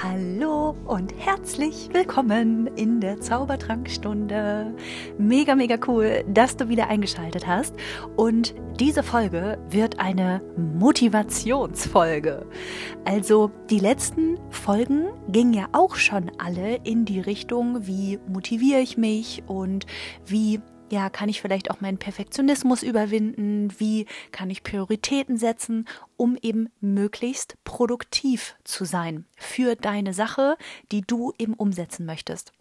Hallo und herzlich willkommen in der Zaubertrankstunde. Mega, mega cool, dass du wieder eingeschaltet hast. Und diese Folge wird eine Motivationsfolge. Also die letzten Folgen gingen ja auch schon alle in die Richtung, wie motiviere ich mich und wie ja, kann ich vielleicht auch meinen Perfektionismus überwinden? Wie kann ich Prioritäten setzen, um eben möglichst produktiv zu sein für deine Sache, die du eben umsetzen möchtest?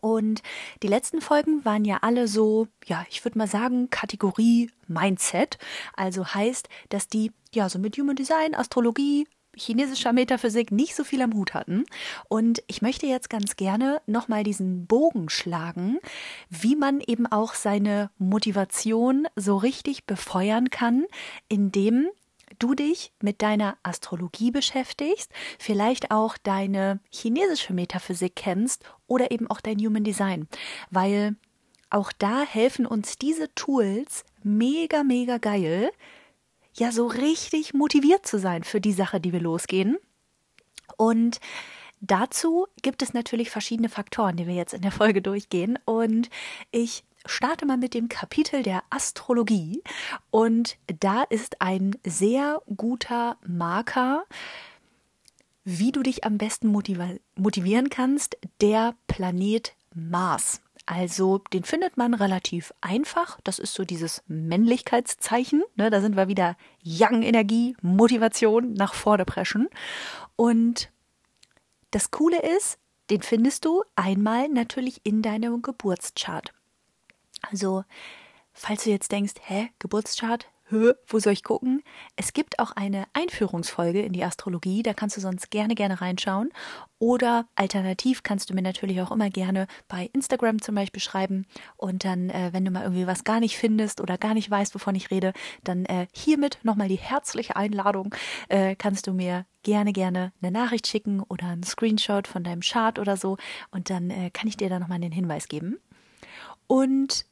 Und die letzten Folgen waren ja alle so, ja, ich würde mal sagen, Kategorie Mindset. Also heißt, dass die ja so mit Human Design, Astrologie, chinesischer Metaphysik nicht so viel am Hut hatten. Und ich möchte jetzt ganz gerne nochmal diesen Bogen schlagen, wie man eben auch seine Motivation so richtig befeuern kann, indem du dich mit deiner Astrologie beschäftigst, vielleicht auch deine chinesische Metaphysik kennst oder eben auch dein Human Design, weil auch da helfen uns diese Tools mega, mega geil, ja so richtig motiviert zu sein für die Sache, die wir losgehen. Und dazu gibt es natürlich verschiedene Faktoren, die wir jetzt in der Folge durchgehen. Und ich starte mal mit dem Kapitel der Astrologie. Und da ist ein sehr guter Marker, wie du dich am besten motivieren kannst, der Planet Mars. Also den findet man relativ einfach. Das ist so dieses Männlichkeitszeichen. Ne? Da sind wir wieder Young Energie, Motivation nach vorne preschen. Und das Coole ist, den findest du einmal natürlich in deinem Geburtschart. Also, falls du jetzt denkst, hä, Geburtschart, wo soll ich gucken? Es gibt auch eine Einführungsfolge in die Astrologie, da kannst du sonst gerne, gerne reinschauen. Oder alternativ kannst du mir natürlich auch immer gerne bei Instagram zum Beispiel schreiben. Und dann, äh, wenn du mal irgendwie was gar nicht findest oder gar nicht weißt, wovon ich rede, dann äh, hiermit nochmal die herzliche Einladung. Äh, kannst du mir gerne, gerne eine Nachricht schicken oder einen Screenshot von deinem Chart oder so. Und dann äh, kann ich dir da nochmal den Hinweis geben. Und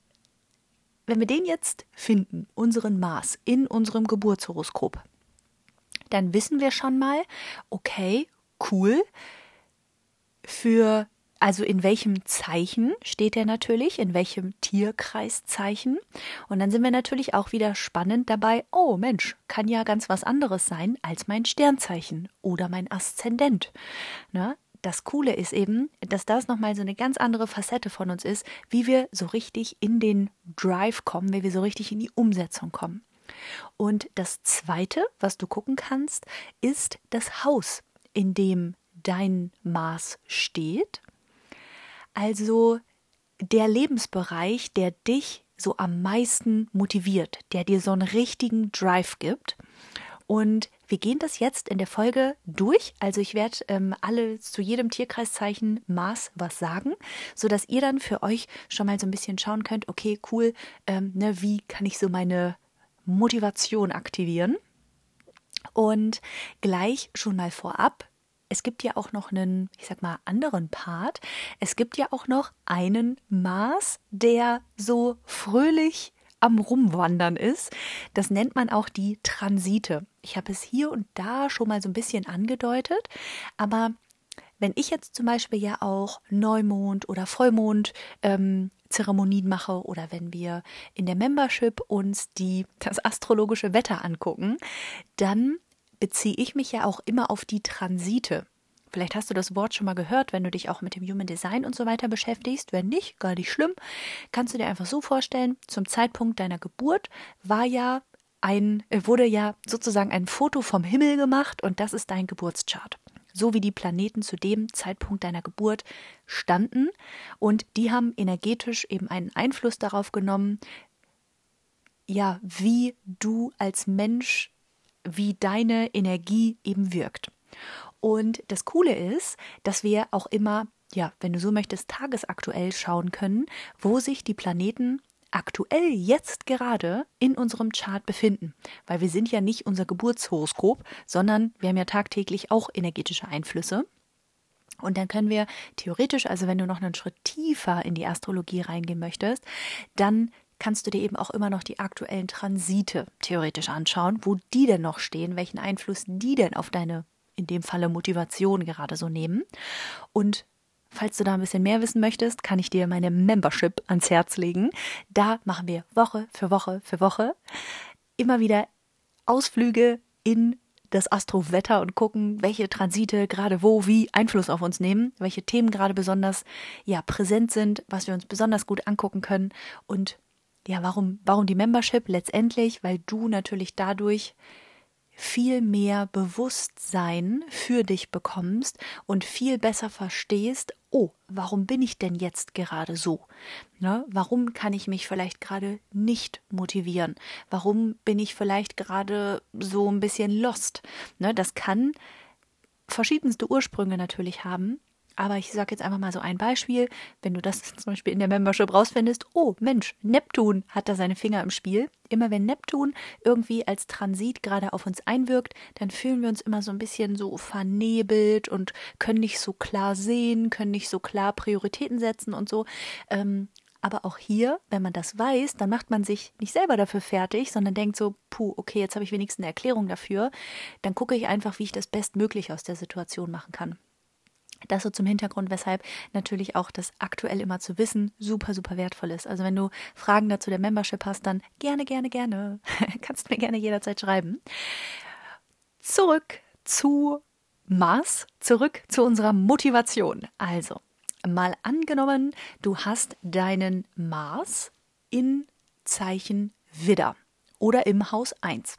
wenn wir den jetzt finden, unseren Mars in unserem Geburtshoroskop, dann wissen wir schon mal, okay, cool, für also in welchem Zeichen steht er natürlich, in welchem Tierkreiszeichen. Und dann sind wir natürlich auch wieder spannend dabei, oh Mensch, kann ja ganz was anderes sein als mein Sternzeichen oder mein Aszendent. Ne? Das Coole ist eben, dass das nochmal so eine ganz andere Facette von uns ist, wie wir so richtig in den Drive kommen, wie wir so richtig in die Umsetzung kommen. Und das Zweite, was du gucken kannst, ist das Haus, in dem dein Maß steht. Also der Lebensbereich, der dich so am meisten motiviert, der dir so einen richtigen Drive gibt. Und wir gehen das jetzt in der Folge durch. Also ich werde ähm, alle zu jedem Tierkreiszeichen Maß was sagen, sodass ihr dann für euch schon mal so ein bisschen schauen könnt, okay, cool, ähm, ne, wie kann ich so meine Motivation aktivieren? Und gleich schon mal vorab, es gibt ja auch noch einen, ich sag mal, anderen Part. Es gibt ja auch noch einen Maß, der so fröhlich am Rumwandern ist. Das nennt man auch die Transite. Ich habe es hier und da schon mal so ein bisschen angedeutet, aber wenn ich jetzt zum Beispiel ja auch Neumond oder Vollmond ähm, Zeremonien mache oder wenn wir in der Membership uns die, das astrologische Wetter angucken, dann beziehe ich mich ja auch immer auf die Transite. Vielleicht hast du das Wort schon mal gehört, wenn du dich auch mit dem Human Design und so weiter beschäftigst. Wenn nicht, gar nicht schlimm. Kannst du dir einfach so vorstellen, zum Zeitpunkt deiner Geburt war ja ein, äh, wurde ja sozusagen ein Foto vom Himmel gemacht und das ist dein Geburtschart. So wie die Planeten zu dem Zeitpunkt deiner Geburt standen und die haben energetisch eben einen Einfluss darauf genommen, ja, wie du als Mensch, wie deine Energie eben wirkt. Und das Coole ist, dass wir auch immer, ja, wenn du so möchtest, tagesaktuell schauen können, wo sich die Planeten aktuell jetzt gerade in unserem Chart befinden. Weil wir sind ja nicht unser Geburtshoroskop, sondern wir haben ja tagtäglich auch energetische Einflüsse. Und dann können wir theoretisch, also wenn du noch einen Schritt tiefer in die Astrologie reingehen möchtest, dann kannst du dir eben auch immer noch die aktuellen Transite theoretisch anschauen, wo die denn noch stehen, welchen Einfluss die denn auf deine in dem Falle Motivation gerade so nehmen. Und Falls du da ein bisschen mehr wissen möchtest, kann ich dir meine Membership ans Herz legen. Da machen wir Woche für Woche für Woche immer wieder Ausflüge in das Astrowetter und gucken, welche Transite gerade wo, wie Einfluss auf uns nehmen, welche Themen gerade besonders ja präsent sind, was wir uns besonders gut angucken können und ja, warum warum die Membership letztendlich, weil du natürlich dadurch viel mehr Bewusstsein für dich bekommst und viel besser verstehst, oh, warum bin ich denn jetzt gerade so? Ne? Warum kann ich mich vielleicht gerade nicht motivieren? Warum bin ich vielleicht gerade so ein bisschen lost? Ne? Das kann verschiedenste Ursprünge natürlich haben. Aber ich sage jetzt einfach mal so ein Beispiel. Wenn du das zum Beispiel in der Membership rausfindest, oh Mensch, Neptun hat da seine Finger im Spiel. Immer wenn Neptun irgendwie als Transit gerade auf uns einwirkt, dann fühlen wir uns immer so ein bisschen so vernebelt und können nicht so klar sehen, können nicht so klar Prioritäten setzen und so. Ähm, aber auch hier, wenn man das weiß, dann macht man sich nicht selber dafür fertig, sondern denkt so, puh, okay, jetzt habe ich wenigstens eine Erklärung dafür. Dann gucke ich einfach, wie ich das bestmöglich aus der Situation machen kann. Das so zum Hintergrund, weshalb natürlich auch das aktuell immer zu wissen super, super wertvoll ist. Also wenn du Fragen dazu der Membership hast, dann gerne, gerne, gerne. Kannst mir gerne jederzeit schreiben. Zurück zu Mars, zurück zu unserer Motivation. Also, mal angenommen, du hast deinen Mars in Zeichen Widder oder im Haus 1.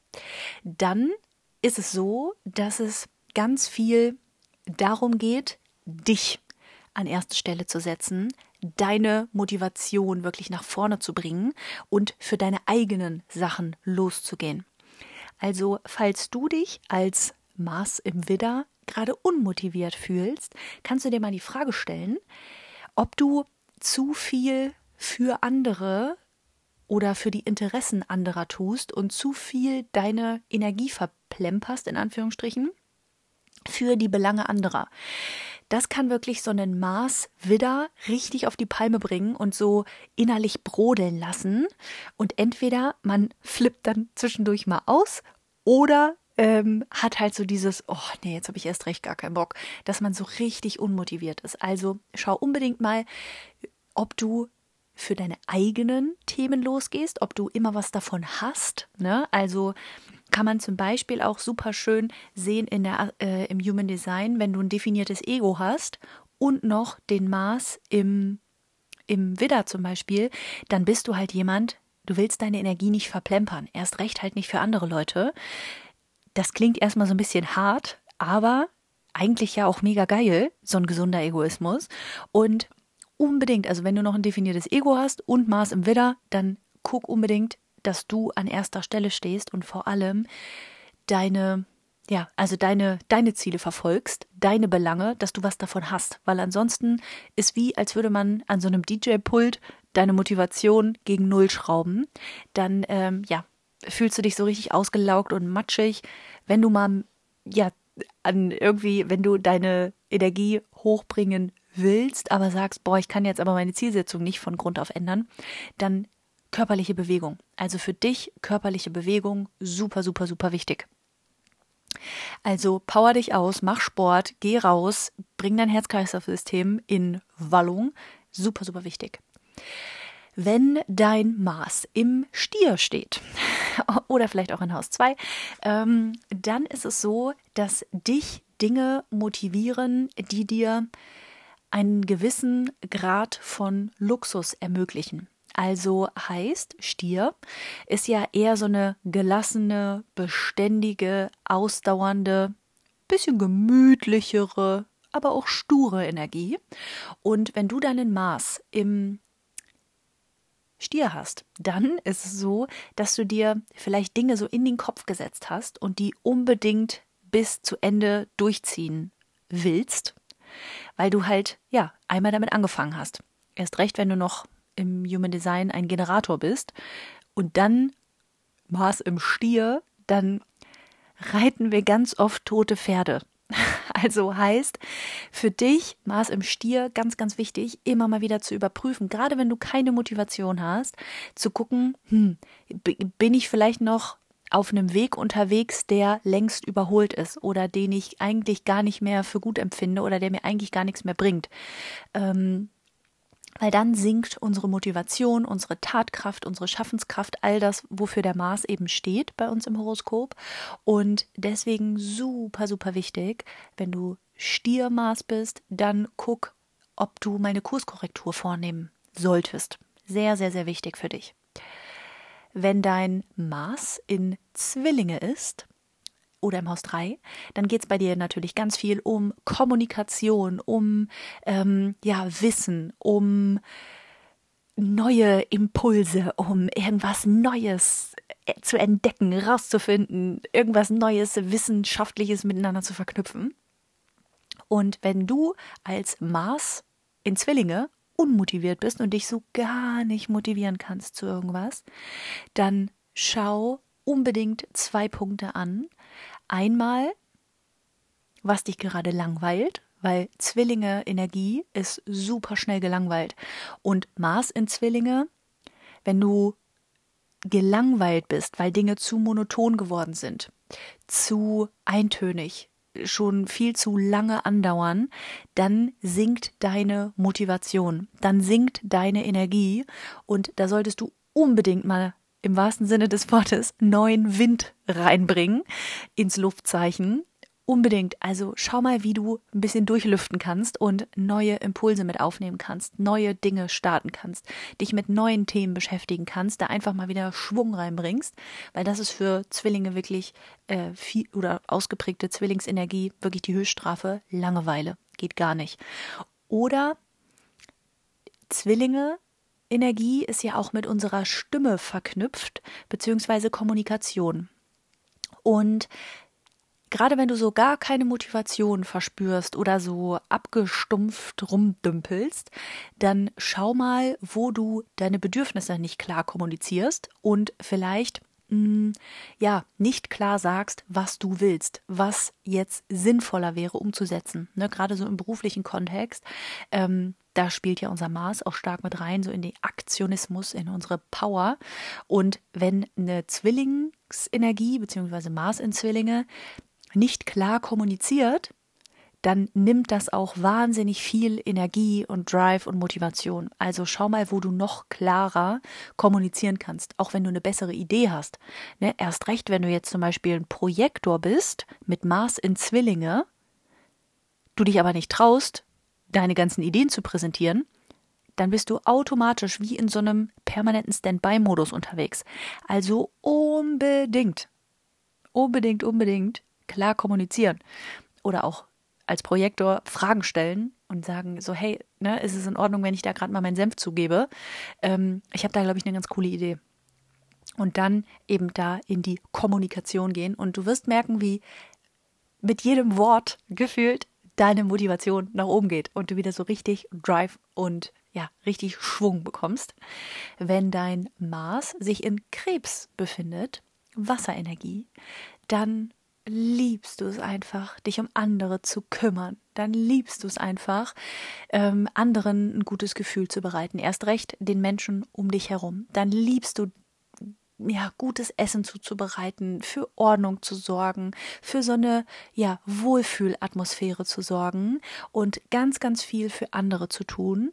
Dann ist es so, dass es ganz viel darum geht, dich an erste Stelle zu setzen, deine Motivation wirklich nach vorne zu bringen und für deine eigenen Sachen loszugehen. Also, falls du dich als Mars im Widder gerade unmotiviert fühlst, kannst du dir mal die Frage stellen, ob du zu viel für andere oder für die Interessen anderer tust und zu viel deine Energie verplemperst, in Anführungsstrichen, für die Belange anderer das kann wirklich so einen Mars Widder richtig auf die Palme bringen und so innerlich brodeln lassen. Und entweder man flippt dann zwischendurch mal aus oder ähm, hat halt so dieses, oh nee, jetzt habe ich erst recht gar keinen Bock, dass man so richtig unmotiviert ist. Also schau unbedingt mal, ob du für deine eigenen Themen losgehst, ob du immer was davon hast. Ne? Also kann man zum Beispiel auch super schön sehen in der, äh, im Human Design, wenn du ein definiertes Ego hast und noch den Mars im, im Widder zum Beispiel, dann bist du halt jemand, du willst deine Energie nicht verplempern. Erst recht halt nicht für andere Leute. Das klingt erstmal so ein bisschen hart, aber eigentlich ja auch mega geil, so ein gesunder Egoismus. Und unbedingt, also wenn du noch ein definiertes Ego hast und Mars im Widder, dann guck unbedingt, dass du an erster Stelle stehst und vor allem deine ja, also deine, deine Ziele verfolgst, deine Belange, dass du was davon hast. Weil ansonsten ist wie, als würde man an so einem DJ-Pult deine Motivation gegen Null schrauben. Dann, ähm, ja, fühlst du dich so richtig ausgelaugt und matschig. Wenn du mal, ja, an irgendwie, wenn du deine Energie hochbringen willst, aber sagst, boah, ich kann jetzt aber meine Zielsetzung nicht von Grund auf ändern, dann körperliche Bewegung. Also für dich körperliche Bewegung super, super, super wichtig. Also power dich aus, mach Sport, geh raus, bring dein Herz-Kreislauf-System in Wallung. Super, super wichtig. Wenn dein Maß im Stier steht, oder vielleicht auch in Haus 2, ähm, dann ist es so, dass dich Dinge motivieren, die dir einen gewissen Grad von Luxus ermöglichen. Also heißt, Stier ist ja eher so eine gelassene, beständige, ausdauernde, bisschen gemütlichere, aber auch sture Energie. Und wenn du deinen Mars im Stier hast, dann ist es so, dass du dir vielleicht Dinge so in den Kopf gesetzt hast und die unbedingt bis zu Ende durchziehen willst weil du halt, ja, einmal damit angefangen hast. Erst recht, wenn du noch im Human Design ein Generator bist und dann Mars im Stier, dann reiten wir ganz oft tote Pferde. Also heißt für dich, Mars im Stier, ganz, ganz wichtig, immer mal wieder zu überprüfen, gerade wenn du keine Motivation hast, zu gucken, hm, bin ich vielleicht noch auf einem Weg unterwegs, der längst überholt ist oder den ich eigentlich gar nicht mehr für gut empfinde oder der mir eigentlich gar nichts mehr bringt. Ähm, weil dann sinkt unsere Motivation, unsere Tatkraft, unsere Schaffenskraft, all das, wofür der Mars eben steht bei uns im Horoskop. Und deswegen super, super wichtig, wenn du Stiermaß bist, dann guck, ob du mal eine Kurskorrektur vornehmen solltest. Sehr, sehr, sehr wichtig für dich. Wenn dein Mars in Zwillinge ist, oder im Haus 3, dann geht es bei dir natürlich ganz viel um Kommunikation, um ähm, ja, Wissen, um neue Impulse, um irgendwas Neues äh, zu entdecken, rauszufinden, irgendwas Neues, Wissenschaftliches miteinander zu verknüpfen. Und wenn du als Mars in Zwillinge unmotiviert bist und dich so gar nicht motivieren kannst zu irgendwas, dann schau unbedingt zwei Punkte an. Einmal, was dich gerade langweilt, weil Zwillinge Energie ist super schnell gelangweilt. Und Mars in Zwillinge, wenn du gelangweilt bist, weil Dinge zu monoton geworden sind, zu eintönig, schon viel zu lange andauern, dann sinkt deine Motivation, dann sinkt deine Energie und da solltest du unbedingt mal im wahrsten Sinne des Wortes neuen Wind reinbringen ins Luftzeichen. Unbedingt. Also schau mal, wie du ein bisschen durchlüften kannst und neue Impulse mit aufnehmen kannst, neue Dinge starten kannst, dich mit neuen Themen beschäftigen kannst, da einfach mal wieder Schwung reinbringst, weil das ist für Zwillinge wirklich äh, viel oder ausgeprägte Zwillingsenergie wirklich die Höchststrafe. Langeweile. Geht gar nicht. Oder Zwillinge Energie ist ja auch mit unserer Stimme verknüpft, beziehungsweise Kommunikation. Und gerade wenn du so gar keine Motivation verspürst oder so abgestumpft rumdümpelst, dann schau mal, wo du deine Bedürfnisse nicht klar kommunizierst und vielleicht mm, ja, nicht klar sagst, was du willst, was jetzt sinnvoller wäre umzusetzen. Ne, gerade so im beruflichen Kontext. Ähm, da spielt ja unser Mars auch stark mit rein, so in den Aktionismus, in unsere Power. Und wenn eine Zwillingsenergie beziehungsweise Mars in Zwillinge nicht klar kommuniziert, dann nimmt das auch wahnsinnig viel Energie und Drive und Motivation. Also schau mal, wo du noch klarer kommunizieren kannst, auch wenn du eine bessere Idee hast. Ne? Erst recht, wenn du jetzt zum Beispiel ein Projektor bist mit Mars in Zwillinge, du dich aber nicht traust, deine ganzen Ideen zu präsentieren, dann bist du automatisch wie in so einem permanenten Standby-Modus unterwegs. Also unbedingt, unbedingt, unbedingt klar kommunizieren. Oder auch als Projektor Fragen stellen und sagen so, hey, ne, ist es in Ordnung, wenn ich da gerade mal meinen Senf zugebe? Ähm, ich habe da, glaube ich, eine ganz coole Idee. Und dann eben da in die Kommunikation gehen. Und du wirst merken, wie mit jedem Wort gefühlt deine Motivation nach oben geht und du wieder so richtig Drive und ja, richtig Schwung bekommst. Wenn dein Mars sich in Krebs befindet, Wasserenergie, dann liebst du es einfach, dich um andere zu kümmern. Dann liebst du es einfach, ähm, anderen ein gutes Gefühl zu bereiten. Erst recht den Menschen um dich herum. Dann liebst du ja, gutes Essen zuzubereiten, für Ordnung zu sorgen, für so eine, ja, Wohlfühlatmosphäre zu sorgen und ganz, ganz viel für andere zu tun.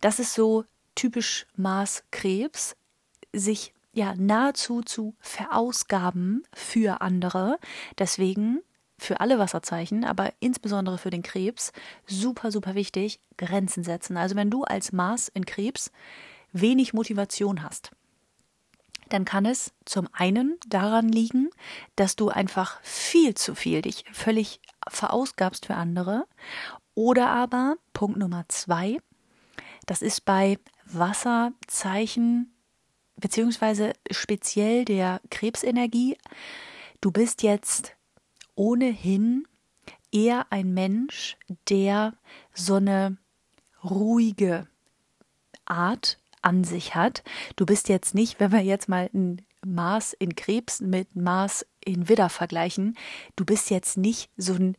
Das ist so typisch Mars Krebs, sich ja nahezu zu verausgaben für andere. Deswegen für alle Wasserzeichen, aber insbesondere für den Krebs, super, super wichtig, Grenzen setzen. Also wenn du als Mars in Krebs wenig Motivation hast, dann kann es zum einen daran liegen, dass du einfach viel zu viel dich völlig verausgabst für andere. Oder aber, Punkt Nummer zwei, das ist bei Wasserzeichen beziehungsweise speziell der Krebsenergie. Du bist jetzt ohnehin eher ein Mensch, der so eine ruhige Art an sich hat. Du bist jetzt nicht, wenn wir jetzt mal ein Mars in Krebs mit Mars in Widder vergleichen, du bist jetzt nicht so ein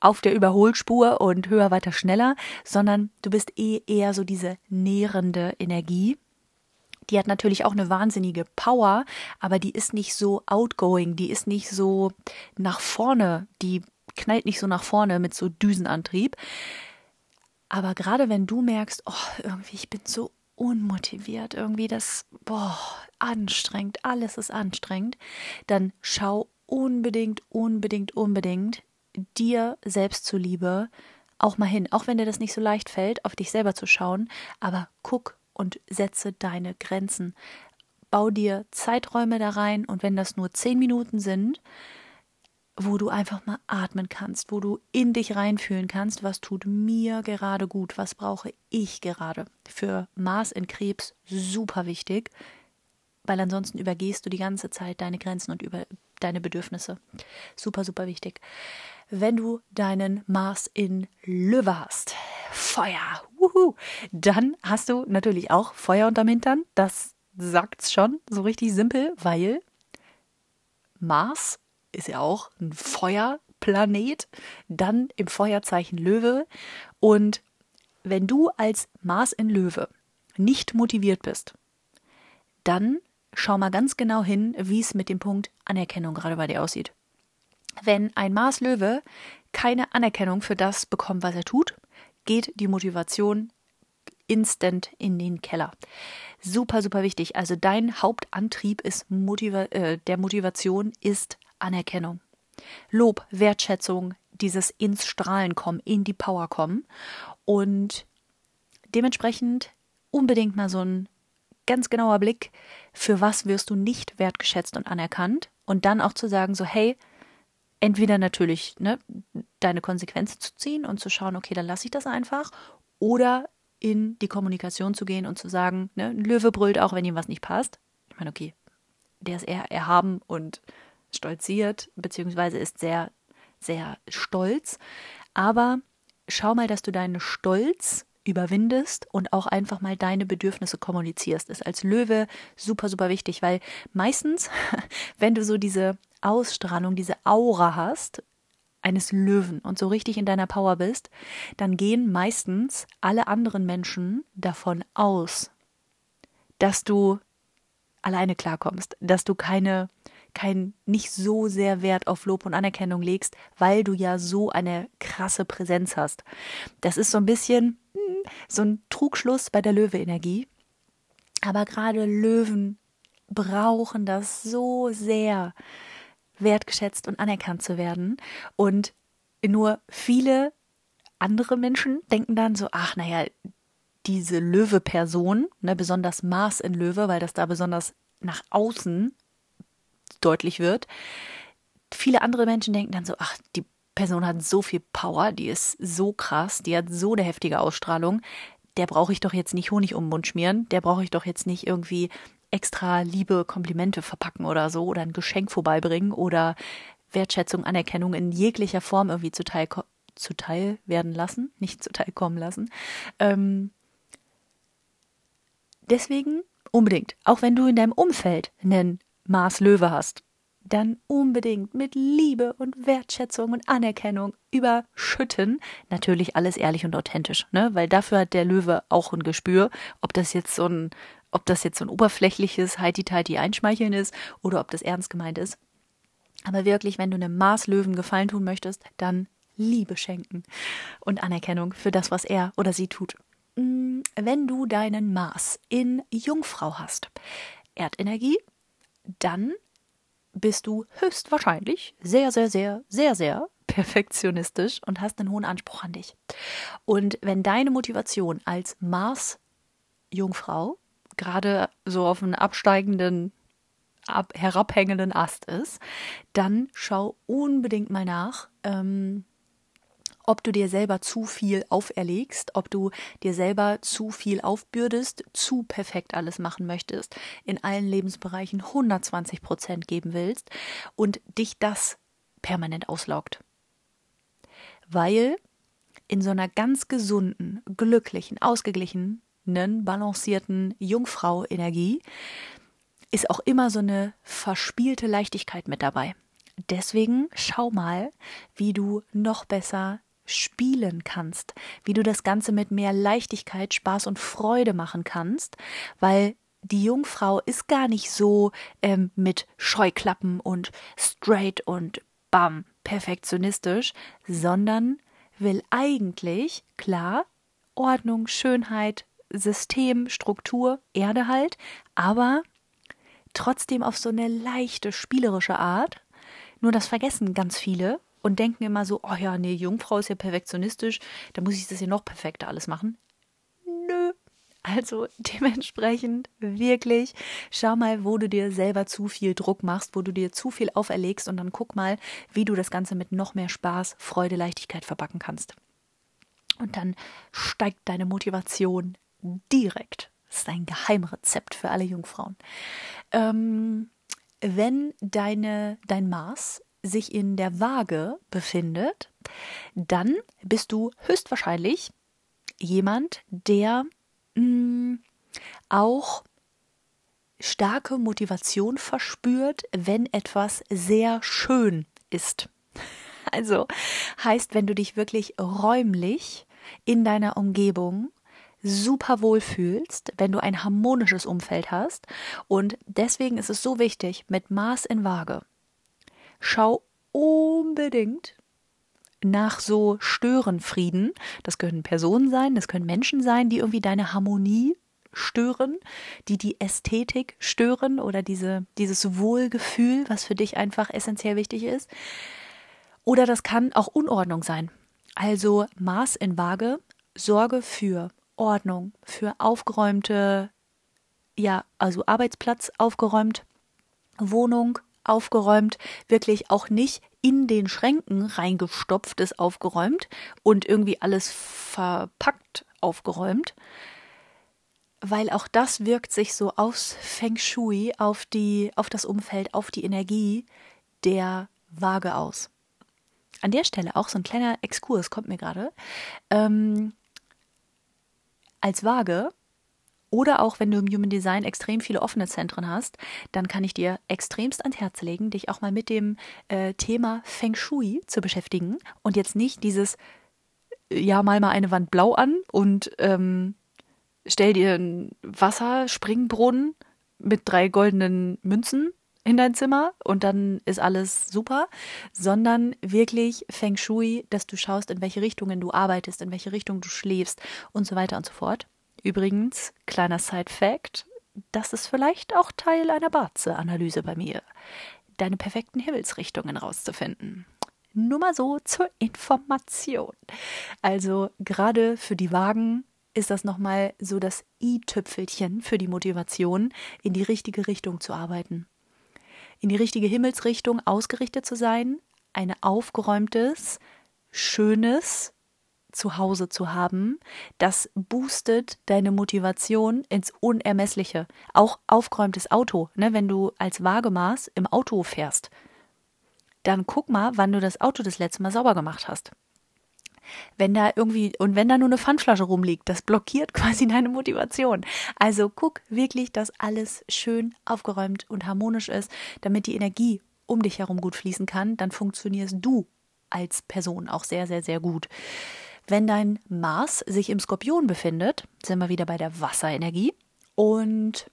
auf der Überholspur und höher, weiter, schneller, sondern du bist eh eher so diese nährende Energie, Die hat natürlich auch eine wahnsinnige Power, aber die ist nicht so outgoing, die ist nicht so nach vorne, die knallt nicht so nach vorne mit so Düsenantrieb. Aber gerade wenn du merkst, oh, irgendwie, ich bin so unmotiviert, irgendwie das, boah, anstrengend, alles ist anstrengend, dann schau unbedingt, unbedingt, unbedingt dir selbst zuliebe auch mal hin, auch wenn dir das nicht so leicht fällt, auf dich selber zu schauen, aber guck und setze deine Grenzen. Bau dir Zeiträume da rein und wenn das nur zehn Minuten sind, wo du einfach mal atmen kannst, wo du in dich reinfühlen kannst, was tut mir gerade gut, was brauche ich gerade. Für Mars in Krebs super wichtig, weil ansonsten übergehst du die ganze Zeit deine Grenzen und über deine Bedürfnisse. Super, super wichtig. Wenn du deinen Mars in Löwe hast, Feuer, wuhu, dann hast du natürlich auch Feuer unterm Hintern. Das sagt's schon, so richtig simpel, weil Mars ist ja auch ein Feuerplanet, dann im Feuerzeichen Löwe. Und wenn du als Mars in Löwe nicht motiviert bist, dann schau mal ganz genau hin, wie es mit dem Punkt Anerkennung gerade bei dir aussieht. Wenn ein Mars Löwe keine Anerkennung für das bekommt, was er tut, geht die Motivation instant in den Keller. Super, super wichtig. Also dein Hauptantrieb ist Motiva äh, der Motivation ist Anerkennung. Lob, Wertschätzung, dieses ins Strahlen kommen, in die Power kommen. Und dementsprechend unbedingt mal so ein ganz genauer Blick, für was wirst du nicht wertgeschätzt und anerkannt. Und dann auch zu sagen, so, hey, entweder natürlich ne, deine Konsequenzen zu ziehen und zu schauen, okay, dann lasse ich das einfach. Oder in die Kommunikation zu gehen und zu sagen, ne, ein Löwe brüllt auch, wenn ihm was nicht passt. Ich meine, okay, der ist eher erhaben und stolziert, beziehungsweise ist sehr, sehr stolz. Aber schau mal, dass du deinen Stolz überwindest und auch einfach mal deine Bedürfnisse kommunizierst. Ist als Löwe super, super wichtig, weil meistens, wenn du so diese Ausstrahlung, diese Aura hast, eines Löwen und so richtig in deiner Power bist, dann gehen meistens alle anderen Menschen davon aus, dass du alleine klarkommst, dass du keine kein nicht so sehr Wert auf Lob und Anerkennung legst, weil du ja so eine krasse Präsenz hast. Das ist so ein bisschen hm, so ein Trugschluss bei der Löwe-Energie. Aber gerade Löwen brauchen das so sehr, wertgeschätzt und anerkannt zu werden. Und nur viele andere Menschen denken dann so, ach naja, diese Löwe-Person, ne, besonders Mars in Löwe, weil das da besonders nach außen deutlich wird. Viele andere Menschen denken dann so, ach, die Person hat so viel Power, die ist so krass, die hat so eine heftige Ausstrahlung, der brauche ich doch jetzt nicht Honig um den Mund schmieren, der brauche ich doch jetzt nicht irgendwie extra liebe Komplimente verpacken oder so oder ein Geschenk vorbeibringen oder Wertschätzung, Anerkennung in jeglicher Form irgendwie zuteil, zuteil werden lassen, nicht zuteil kommen lassen. Ähm, deswegen unbedingt, auch wenn du in deinem Umfeld einen Mars Löwe hast, dann unbedingt mit Liebe und Wertschätzung und Anerkennung überschütten. Natürlich alles ehrlich und authentisch, ne? Weil dafür hat der Löwe auch ein Gespür, ob das jetzt so ein, ob das jetzt so ein oberflächliches Heiti-Teiti einschmeicheln ist oder ob das ernst gemeint ist. Aber wirklich, wenn du einem Mars-Löwen Gefallen tun möchtest, dann Liebe schenken und Anerkennung für das, was er oder sie tut. Mm, wenn du deinen Mars in Jungfrau hast, Erdenergie, dann bist du höchstwahrscheinlich sehr, sehr, sehr, sehr, sehr perfektionistisch und hast einen hohen Anspruch an dich. Und wenn deine Motivation als Mars-Jungfrau gerade so auf einem absteigenden, ab, herabhängenden Ast ist, dann schau unbedingt mal nach, ähm, ob du dir selber zu viel auferlegst, ob du dir selber zu viel aufbürdest, zu perfekt alles machen möchtest, in allen Lebensbereichen 120 Prozent geben willst und dich das permanent auslaugt. Weil in so einer ganz gesunden, glücklichen, ausgeglichenen, balancierten Jungfrau-Energie ist auch immer so eine verspielte Leichtigkeit mit dabei. Deswegen schau mal, wie du noch besser spielen kannst, wie du das Ganze mit mehr Leichtigkeit, Spaß und Freude machen kannst, weil die Jungfrau ist gar nicht so ähm, mit Scheuklappen und straight und bam, perfektionistisch, sondern will eigentlich, klar, Ordnung, Schönheit, System, Struktur, Erde halt, aber trotzdem auf so eine leichte, spielerische Art. Nur das vergessen ganz viele und denken immer so, oh ja, nee, Jungfrau ist ja perfektionistisch, da muss ich das hier noch perfekter alles machen. Nö. Also dementsprechend wirklich, schau mal, wo du dir selber zu viel Druck machst, wo du dir zu viel auferlegst und dann guck mal, wie du das Ganze mit noch mehr Spaß, Freude, Leichtigkeit verpacken kannst. Und dann steigt deine Motivation direkt. Das ist ein Geheimrezept für alle Jungfrauen. Ähm, wenn deine, dein Maß sich in der Waage befindet, dann bist du höchstwahrscheinlich jemand, der mh, mm, auch starke Motivation verspürt, wenn etwas sehr schön ist. Also heißt, wenn du dich wirklich räumlich in deiner Umgebung super wohl fühlst, wenn du ein harmonisches Umfeld hast. Und deswegen ist es so wichtig, mit Maß in Waage. Schau unbedingt nach so Störenfrieden. Das können Personen sein, das können Menschen sein, die irgendwie deine Harmonie stören, die die Ästhetik stören oder diese, dieses Wohlgefühl, was für dich einfach essentiell wichtig ist. Oder das kann auch Unordnung sein. Also Maß in Waage, Sorge für Ordnung, für aufgeräumte, ja, also Arbeitsplatz aufgeräumt, Wohnung aufgeräumt, wirklich auch nicht in den Schränken reingestopft ist aufgeräumt und irgendwie alles verpackt aufgeräumt, weil auch das wirkt sich so aus Feng Shui auf die auf das Umfeld, auf die Energie der Waage aus. An der Stelle auch so ein kleiner Exkurs kommt mir gerade. Ähm, als Waage oder auch wenn du im Human Design extrem viele offene Zentren hast, dann kann ich dir extremst ans Herz legen, dich auch mal mit dem äh, Thema Feng Shui zu beschäftigen und jetzt nicht dieses, ja, mal mal eine Wand blau an und ähm, stell dir einen Wasserspringbrunnen mit drei goldenen Münzen in dein Zimmer und dann ist alles super, sondern wirklich Feng Shui, dass du schaust, in welche Richtungen du arbeitest, in welche Richtung du schläfst und so weiter und so fort. Übrigens, kleiner Side-Fact, das ist vielleicht auch Teil einer Barze-Analyse bei mir, deine perfekten Himmelsrichtungen rauszufinden. Nur mal so zur Information. Also gerade für die Wagen ist das nochmal so das i-Tüpfelchen für die Motivation, in die richtige Richtung zu arbeiten in die richtige Himmelsrichtung ausgerichtet zu sein, ein aufgeräumtes, schönes Zuhause zu haben, das boostet deine Motivation ins Unermessliche. Auch aufgeräumtes Auto, ne, wenn du als Wagemaß im Auto fährst, dann guck mal, wann du das Auto das letzte Mal sauber gemacht hast wenn da irgendwie, und wenn da nur eine Pfandflasche rumliegt, das blockiert quasi deine Motivation. Also guck wirklich, dass alles schön aufgeräumt und harmonisch ist, damit die Energie um dich herum gut fließen kann, dann funktionierst du als Person auch sehr, sehr, sehr gut. Wenn dein Mars sich im Skorpion befindet, sind wir wieder bei der Wasserenergie und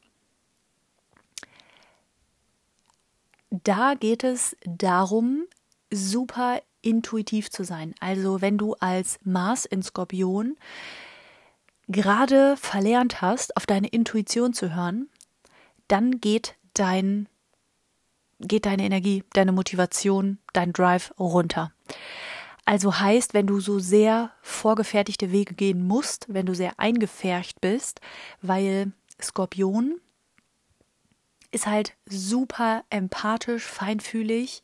da geht es darum, super intuitiv zu sein. Also wenn du als Mars in Skorpion gerade verlernt hast, auf deine Intuition zu hören, dann geht dein geht deine Energie, deine Motivation, dein Drive runter. Also heißt, wenn du so sehr vorgefertigte Wege gehen musst, wenn du sehr eingefärcht bist, weil Skorpion ist halt super empathisch, feinfühlig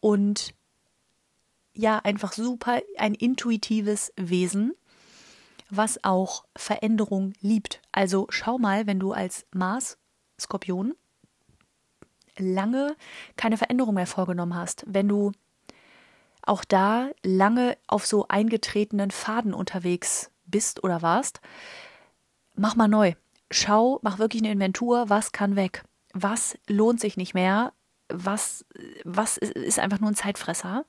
und ja einfach super ein intuitives Wesen, was auch Veränderung liebt. Also schau mal, wenn du als Mars Skorpion lange keine Veränderung mehr vorgenommen hast, wenn du auch da lange auf so eingetretenen Faden unterwegs bist oder warst, mach mal neu. Schau, mach wirklich eine Inventur, was kann weg? Was lohnt sich nicht mehr? Was, was ist einfach nur ein Zeitfresser?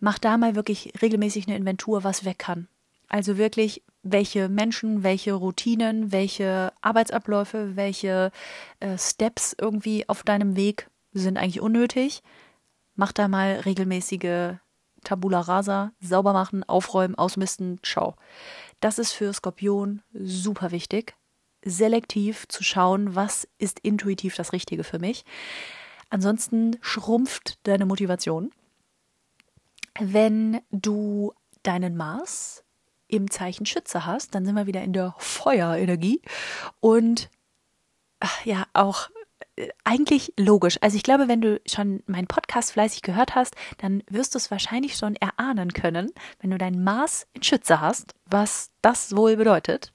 Mach da mal wirklich regelmäßig eine Inventur, was weg kann. Also wirklich welche Menschen, welche Routinen, welche Arbeitsabläufe, welche äh, Steps irgendwie auf deinem Weg sind eigentlich unnötig. Mach da mal regelmäßige Tabula rasa, sauber machen, aufräumen, ausmisten, ciao. Das ist für Skorpion super wichtig, selektiv zu schauen, was ist intuitiv das Richtige für mich. Ansonsten schrumpft deine Motivation. Wenn du deinen Mars im Zeichen Schütze hast, dann sind wir wieder in der Feuerenergie und ja, auch äh, eigentlich logisch. Also ich glaube, wenn du schon meinen Podcast fleißig gehört hast, dann wirst du es wahrscheinlich schon erahnen können, wenn du dein Mars in Schütze hast, was das wohl bedeutet.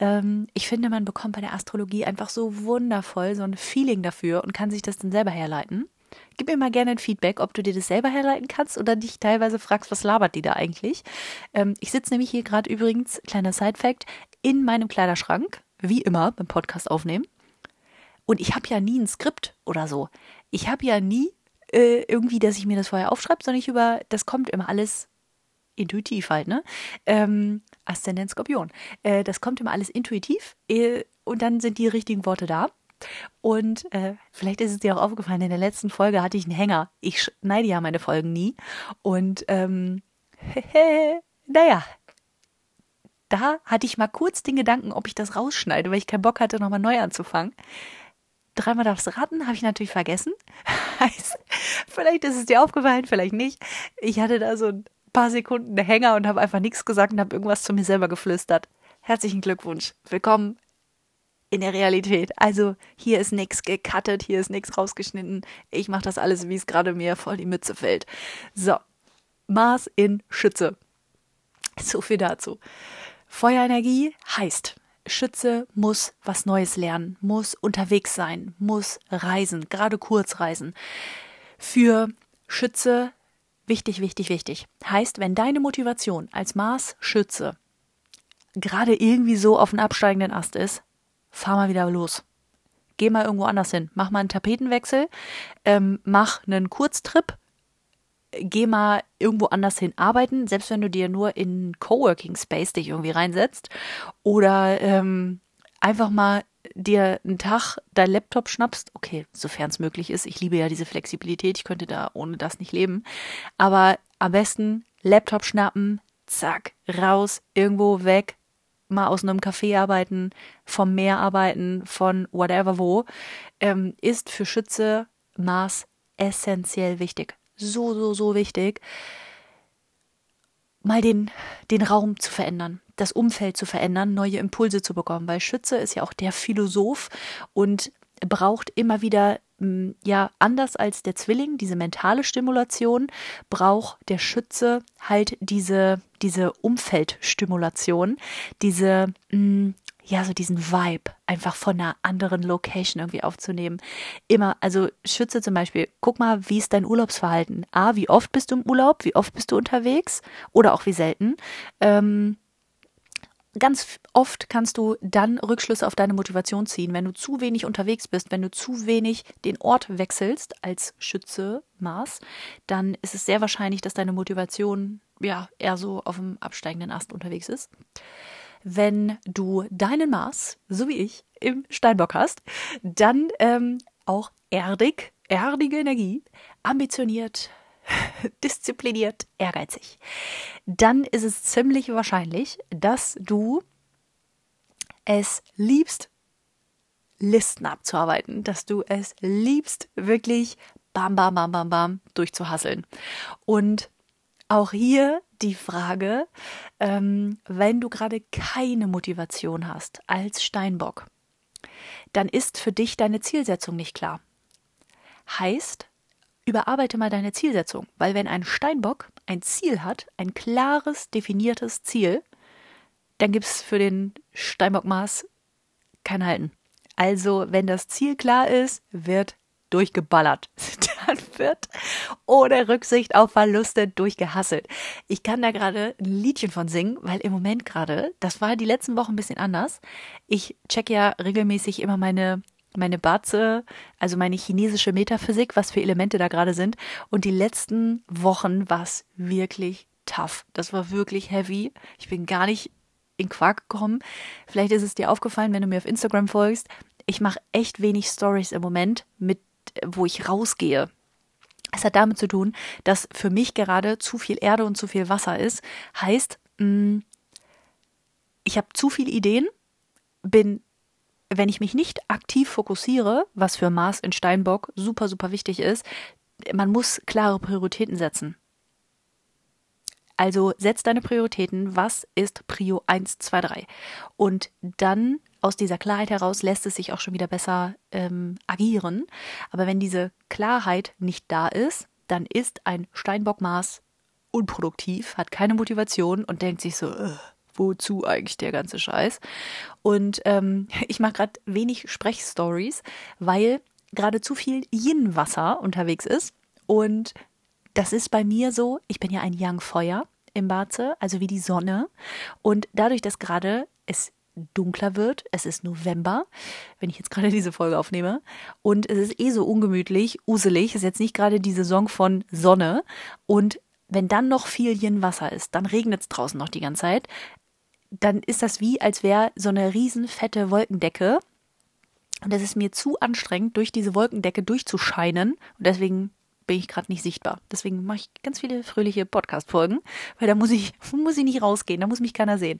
Ähm, ich finde, man bekommt bei der Astrologie einfach so wundervoll so ein Feeling dafür und kann sich das dann selber herleiten. Gib mir mal gerne ein Feedback, ob du dir das selber herleiten kannst oder dich teilweise fragst, was labert die da eigentlich. Ähm, ich sitze nämlich hier gerade übrigens, kleiner Side-Fact, in meinem Kleiderschrank, wie immer beim Podcast aufnehmen. Und ich habe ja nie ein Skript oder so. Ich habe ja nie äh, irgendwie, dass ich mir das vorher aufschreibe, sondern ich über, das kommt immer alles intuitiv halt, ne? Ähm, Aszendent Skorpion. Äh, das kommt immer alles intuitiv äh, und dann sind die richtigen Worte da. Und äh, vielleicht ist es dir auch aufgefallen, in der letzten Folge hatte ich einen Hänger. Ich schneide ja meine Folgen nie. Und ähm, naja, da hatte ich mal kurz den Gedanken, ob ich das rausschneide, weil ich keinen Bock hatte, nochmal neu anzufangen. Dreimal darfst raten, habe ich natürlich vergessen. vielleicht ist es dir aufgefallen, vielleicht nicht. Ich hatte da so ein paar Sekunden Hänger und habe einfach nichts gesagt und habe irgendwas zu mir selber geflüstert. Herzlichen Glückwunsch. Willkommen in der Realität. Also hier ist nichts gecuttet, hier ist nichts rausgeschnitten. Ich mache das alles, wie es gerade mir vor die Mütze fällt. So, Mars in Schütze. So viel dazu. Feuerenergie heißt, Schütze muss was Neues lernen, muss unterwegs sein, muss reisen, gerade Kurzreisen. Für Schütze wichtig, wichtig, wichtig. Heißt, wenn deine Motivation als Mars Schütze gerade irgendwie so auf den absteigenden Ast ist, fahr mal wieder los. Geh mal irgendwo anders hin. Mach mal einen Tapetenwechsel, ähm, mach einen Kurztrip, geh mal irgendwo anders hin arbeiten, selbst wenn du dir nur in Coworking Space dich irgendwie reinsetzt oder ähm, einfach mal dir einen Tag dein Laptop schnappst, okay, sofern es möglich ist. Ich liebe ja diese Flexibilität, ich könnte da ohne das nicht leben. Aber am besten Laptop schnappen, zack, raus, irgendwo weg, mal aus einem Café arbeiten, vom Meer arbeiten, von whatever wo, ähm, ist für Schütze Maß essentiell wichtig. So, so, so wichtig, mal den, den Raum zu verändern, das Umfeld zu verändern, neue Impulse zu bekommen, weil Schütze ist ja auch der Philosoph und braucht immer wieder ja, anders als der Zwilling, diese mentale Stimulation, braucht der Schütze halt diese, diese Umfeldstimulation, diese, mh, ja, so diesen Vibe einfach von einer anderen Location irgendwie aufzunehmen. Immer, also Schütze zum Beispiel, guck mal, wie ist dein Urlaubsverhalten? A, wie oft bist du im Urlaub? Wie oft bist du unterwegs? Oder auch wie selten? Ähm, ganz oft kannst du dann Rückschlüsse auf deine Motivation ziehen. Wenn du zu wenig unterwegs bist, wenn du zu wenig den Ort wechselst als Schütze Mars, dann ist es sehr wahrscheinlich, dass deine Motivation ja eher so auf dem absteigenden Ast unterwegs ist. Wenn du deinen Mars, so wie ich, im Steinbock hast, dann ähm, auch erdig, erdige Energie, ambitioniert, diszipliniert, ehrgeizig, dann ist es ziemlich wahrscheinlich, dass du es liebst, Listen abzuarbeiten, dass du es liebst, wirklich bam, bam, bam, bam, bam durchzuhasseln. Und auch hier die Frage, ähm, wenn du gerade keine Motivation hast als Steinbock, dann ist für dich deine Zielsetzung nicht klar. Heißt, überarbeite mal deine Zielsetzung, weil wenn ein Steinbock ein Ziel hat, ein klares, definiertes Ziel, dann gibt es für den Steinbockmaß kein Halten. Also, wenn das Ziel klar ist, wird durchgeballert. Dann wird ohne Rücksicht auf Verluste durchgehasselt. Ich kann da gerade ein Liedchen von singen, weil im Moment gerade, das war die letzten Wochen ein bisschen anders. Ich check ja regelmäßig immer meine meine Batze, also meine chinesische Metaphysik, was für Elemente da gerade sind. Und die letzten Wochen war es wirklich tough. Das war wirklich heavy. Ich bin gar nicht in Quark gekommen. Vielleicht ist es dir aufgefallen, wenn du mir auf Instagram folgst. Ich mache echt wenig Stories im Moment, mit, wo ich rausgehe. Es hat damit zu tun, dass für mich gerade zu viel Erde und zu viel Wasser ist. Heißt, mm, ich habe zu viele Ideen, bin, wenn ich mich nicht aktiv fokussiere, was für Mars in Steinbock super, super wichtig ist, man muss klare Prioritäten setzen. Also setz deine Prioritäten. Was ist Prio 1, 2, 3? Und dann aus dieser Klarheit heraus lässt es sich auch schon wieder besser ähm, agieren. Aber wenn diese Klarheit nicht da ist, dann ist ein Steinbock-Maß unproduktiv, hat keine Motivation und denkt sich so, äh, wozu eigentlich der ganze Scheiß? Und ähm, ich mache gerade wenig Sprechstories, weil gerade zu viel Yin-Wasser unterwegs ist. Und das ist bei mir so, ich bin ja ein Yang-Feuer im Barze, also wie die Sonne. Und dadurch, dass gerade es dunkler wird, es ist November, wenn ich jetzt gerade diese Folge aufnehme, und es ist eh so ungemütlich, uselig, ist jetzt nicht gerade die Saison von Sonne. Und wenn dann noch viel Yin-Wasser ist, dann regnet es draußen noch die ganze Zeit, dann ist das wie, als wäre so eine riesen fette Wolkendecke. Und es ist mir zu anstrengend, durch diese Wolkendecke durchzuscheinen. Und deswegen bin ich gerade nicht sichtbar. Deswegen mache ich ganz viele fröhliche Podcast-Folgen, weil da muss ich, muss ich nicht rausgehen, da muss mich keiner sehen.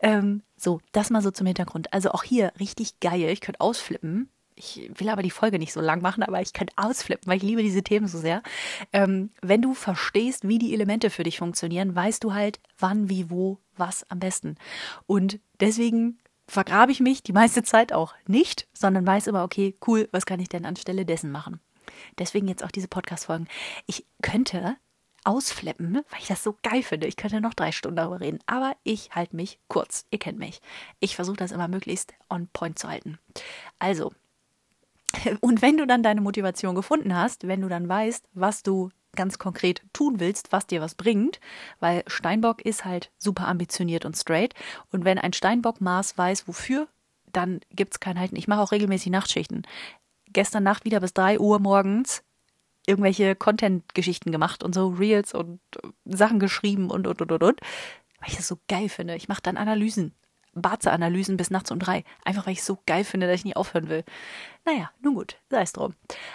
Ähm, so, das mal so zum Hintergrund. Also auch hier richtig geil. Ich könnte ausflippen. Ich will aber die Folge nicht so lang machen, aber ich könnte ausflippen, weil ich liebe diese Themen so sehr. Ähm, wenn du verstehst, wie die Elemente für dich funktionieren, weißt du halt, wann, wie, wo, was am besten. Und deswegen vergrabe ich mich die meiste Zeit auch nicht, sondern weiß immer, okay, cool, was kann ich denn anstelle dessen machen? Deswegen jetzt auch diese Podcast-Folgen. Ich könnte ausflippen, weil ich das so geil finde. Ich könnte noch drei Stunden darüber reden, aber ich halte mich kurz. Ihr kennt mich. Ich versuche das immer möglichst on point zu halten. Also, und wenn du dann deine Motivation gefunden hast, wenn du dann weißt, was du ganz konkret tun willst, was dir was bringt, weil Steinbock ist halt super ambitioniert und straight. Und wenn ein Steinbock Maß weiß, wofür, dann gibt es kein Halten. Ich mache auch regelmäßig Nachtschichten gestern Nacht wieder bis drei Uhr morgens irgendwelche Content-Geschichten gemacht und so Reels und äh, Sachen geschrieben und und und und und. Weil ich das so geil finde. Ich mache dann Analysen. Barze-Analysen bis nachts um drei. Einfach weil ich es so geil finde, dass ich nie aufhören will. Naja, nun gut, sei es drum.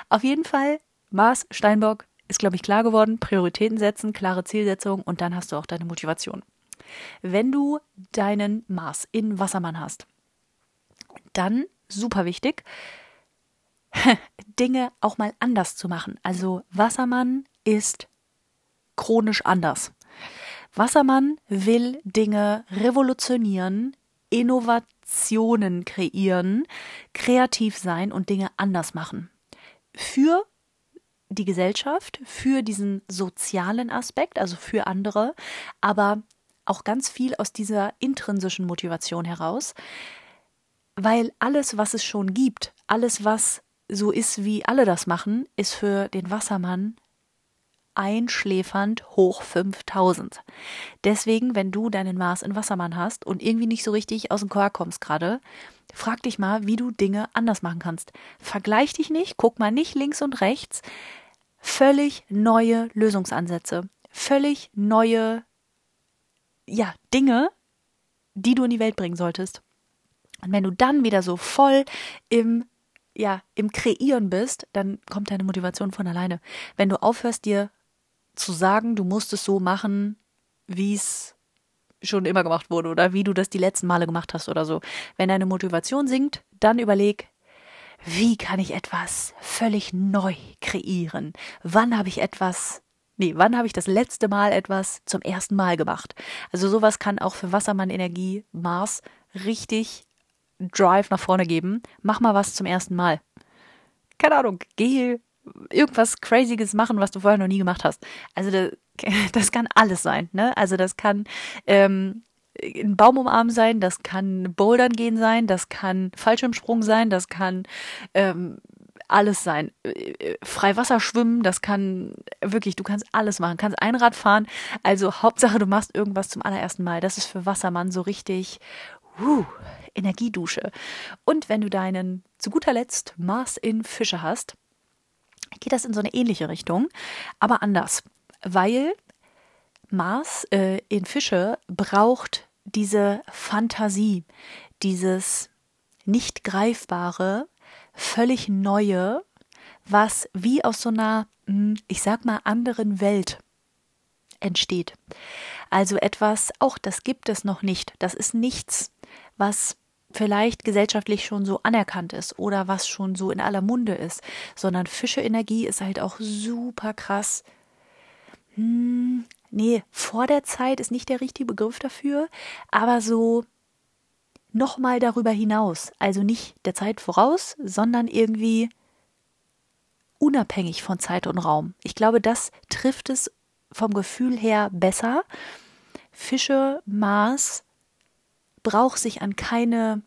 Auf jeden Fall, Mars Steinbock ist, glaube ich, klar geworden. Prioritäten setzen, klare Zielsetzung und dann hast du auch deine Motivation. Wenn du deinen Mars in Wassermann hast, dann super wichtig, Dinge auch mal anders zu machen. Also Wassermann ist chronisch anders. Wassermann will Dinge revolutionieren, Innovationen kreieren, kreativ sein und Dinge anders machen. Für die Gesellschaft, für diesen sozialen Aspekt, also für andere, aber auch ganz viel aus dieser intrinsischen Motivation heraus, weil alles, was es schon gibt, alles, was so ist, wie alle das machen, ist für den Wassermann einschläfernd hoch 5000. Deswegen, wenn du deinen Mars in Wassermann hast und irgendwie nicht so richtig aus dem Chor kommst gerade, frag dich mal, wie du Dinge anders machen kannst. Vergleich dich nicht, guck mal nicht links und rechts. Völlig neue Lösungsansätze, völlig neue ja, Dinge, die du in die Welt bringen solltest. Und wenn du dann wieder so voll im ja, im Kreieren bist, dann kommt deine Motivation von alleine. Wenn du aufhörst, dir zu sagen, du musst es so machen, wie es schon immer gemacht wurde oder wie du das die letzten Male gemacht hast oder so. Wenn deine Motivation sinkt, dann überleg, wie kann ich etwas völlig neu kreieren? Wann habe ich etwas, nee, wann habe ich das letzte Mal etwas zum ersten Mal gemacht? Also sowas kann auch für Wassermann Energie Mars richtig Drive nach vorne geben. Mach mal was zum ersten Mal. Keine Ahnung, geh irgendwas Crazyes machen, was du vorher noch nie gemacht hast. Also das, das kann alles sein. Ne? Also das kann ähm, ein Baum umarmen sein, das kann Bouldern gehen sein, das kann Fallschirmsprung sein, das kann ähm, alles sein. Freiwasser schwimmen, das kann wirklich, du kannst alles machen, kannst Einrad fahren. Also Hauptsache, du machst irgendwas zum allerersten Mal. Das ist für Wassermann so richtig, uh, Energiedusche. Und wenn du deinen zu guter Letzt Mars in Fische hast, geht das in so eine ähnliche Richtung, aber anders, weil Mars äh, in Fische braucht diese Fantasie, dieses nicht greifbare, völlig neue, was wie aus so einer, hm, ich sag mal, anderen Welt entsteht. Also etwas, auch das gibt es noch nicht. Das ist nichts, was vielleicht gesellschaftlich schon so anerkannt ist oder was schon so in aller Munde ist, sondern Fische-Energie ist halt auch super krass. Hm, nee, vor der Zeit ist nicht der richtige Begriff dafür, aber so nochmal darüber hinaus. Also nicht der Zeit voraus, sondern irgendwie unabhängig von Zeit und Raum. Ich glaube, das trifft es vom Gefühl her besser. Fische, Mars braucht sich an keine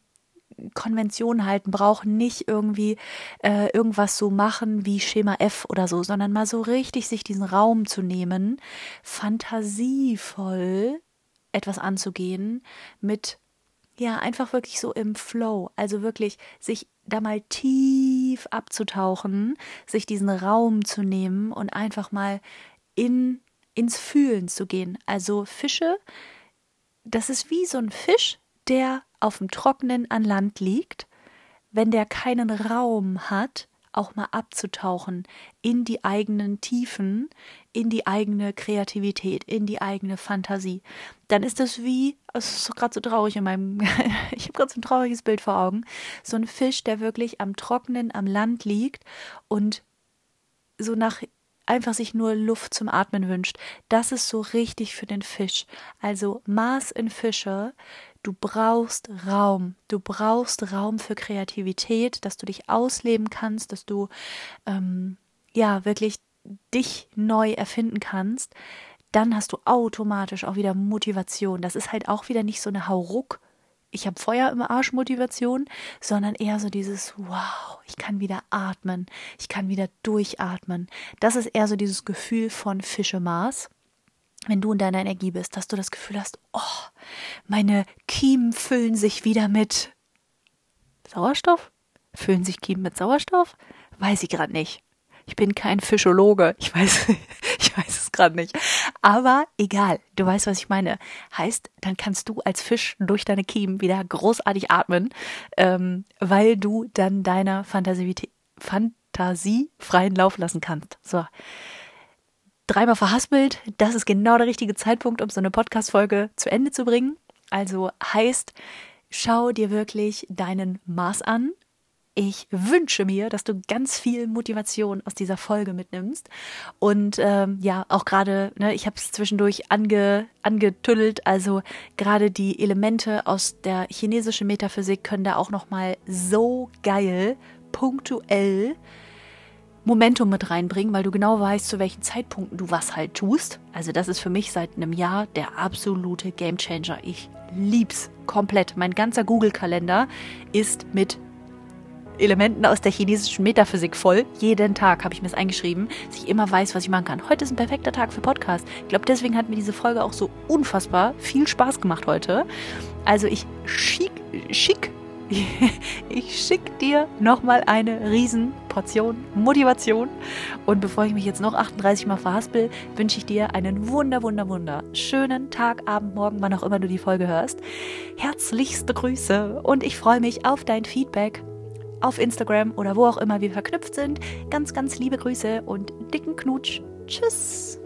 Konvention halten, braucht nicht irgendwie äh, irgendwas so machen wie Schema F oder so, sondern mal so richtig sich diesen Raum zu nehmen, fantasievoll etwas anzugehen mit ja, einfach wirklich so im Flow, also wirklich sich da mal tief abzutauchen, sich diesen Raum zu nehmen und einfach mal in ins Fühlen zu gehen. Also Fische, das ist wie so ein Fisch, der auf dem Trockenen an Land liegt, wenn der keinen Raum hat, auch mal abzutauchen in die eigenen Tiefen, in die eigene Kreativität, in die eigene Fantasie. Dann ist das wie, es ist gerade so traurig in meinem, ich habe gerade so ein trauriges Bild vor Augen, so ein Fisch, der wirklich am Trockenen, am Land liegt und so nach einfach sich nur Luft zum Atmen wünscht. Das ist so richtig für den Fisch. Also Maß in Fische. Du brauchst Raum. Du brauchst Raum für Kreativität, dass du dich ausleben kannst, dass du ähm, ja wirklich dich neu erfinden kannst. Dann hast du automatisch auch wieder Motivation. Das ist halt auch wieder nicht so eine Hauruck ich habe Feuer im Arsch Motivation, sondern eher so dieses wow, ich kann wieder atmen, ich kann wieder durchatmen. Das ist eher so dieses Gefühl von Fischemaß. Wenn du in deiner Energie bist, dass du das Gefühl hast, oh, meine Kiemen füllen sich wieder mit Sauerstoff? Füllen sich Kiemen mit Sauerstoff? Weiß ich gerade nicht. Ich bin kein Fischologe. Ich weiß, ich weiß es gerade nicht. Aber egal, du weißt, was ich meine. Heißt, dann kannst du als Fisch durch deine Kiemen wieder großartig atmen, ähm, weil du dann deiner Fantasie, Fantasie freien Lauf lassen kannst. So. Dreimal verhaspelt, das ist genau der richtige Zeitpunkt, um so eine Podcast-Folge zu Ende zu bringen. Also heißt, schau dir wirklich deinen Maß an, ich wünsche mir, dass du ganz viel Motivation aus dieser Folge mitnimmst. Und ähm, ja, auch gerade, ne, ich habe es zwischendurch ange, angetüdelt, also gerade die Elemente aus der chinesischen Metaphysik können da auch nochmal so geil, punktuell Momentum mit reinbringen, weil du genau weißt, zu welchen Zeitpunkten du was halt tust. Also das ist für mich seit einem Jahr der absolute Gamechanger. Ich lieb's komplett. Mein ganzer Google-Kalender ist mit Elementen aus der chinesischen Metaphysik voll. Jeden Tag habe ich mir das eingeschrieben, dass ich immer weiß, was ich machen kann. Heute ist ein perfekter Tag für Podcast. Ich glaube, deswegen hat mir diese Folge auch so unfassbar viel Spaß gemacht heute. Also ich schick, schick, ich schick dir nochmal eine Riesenportion Motivation. Und bevor ich mich jetzt noch 38 Mal verhaspel, wünsche ich dir einen wunder, wunder, wunder schönen Tag, Abend, Morgen, wann auch immer du die Folge hörst. Herzlichste Grüße und ich freue mich auf dein Feedback auf Instagram oder wo auch immer wir verknüpft sind. Ganz, ganz liebe Grüße und dicken Knutsch. Tschüss.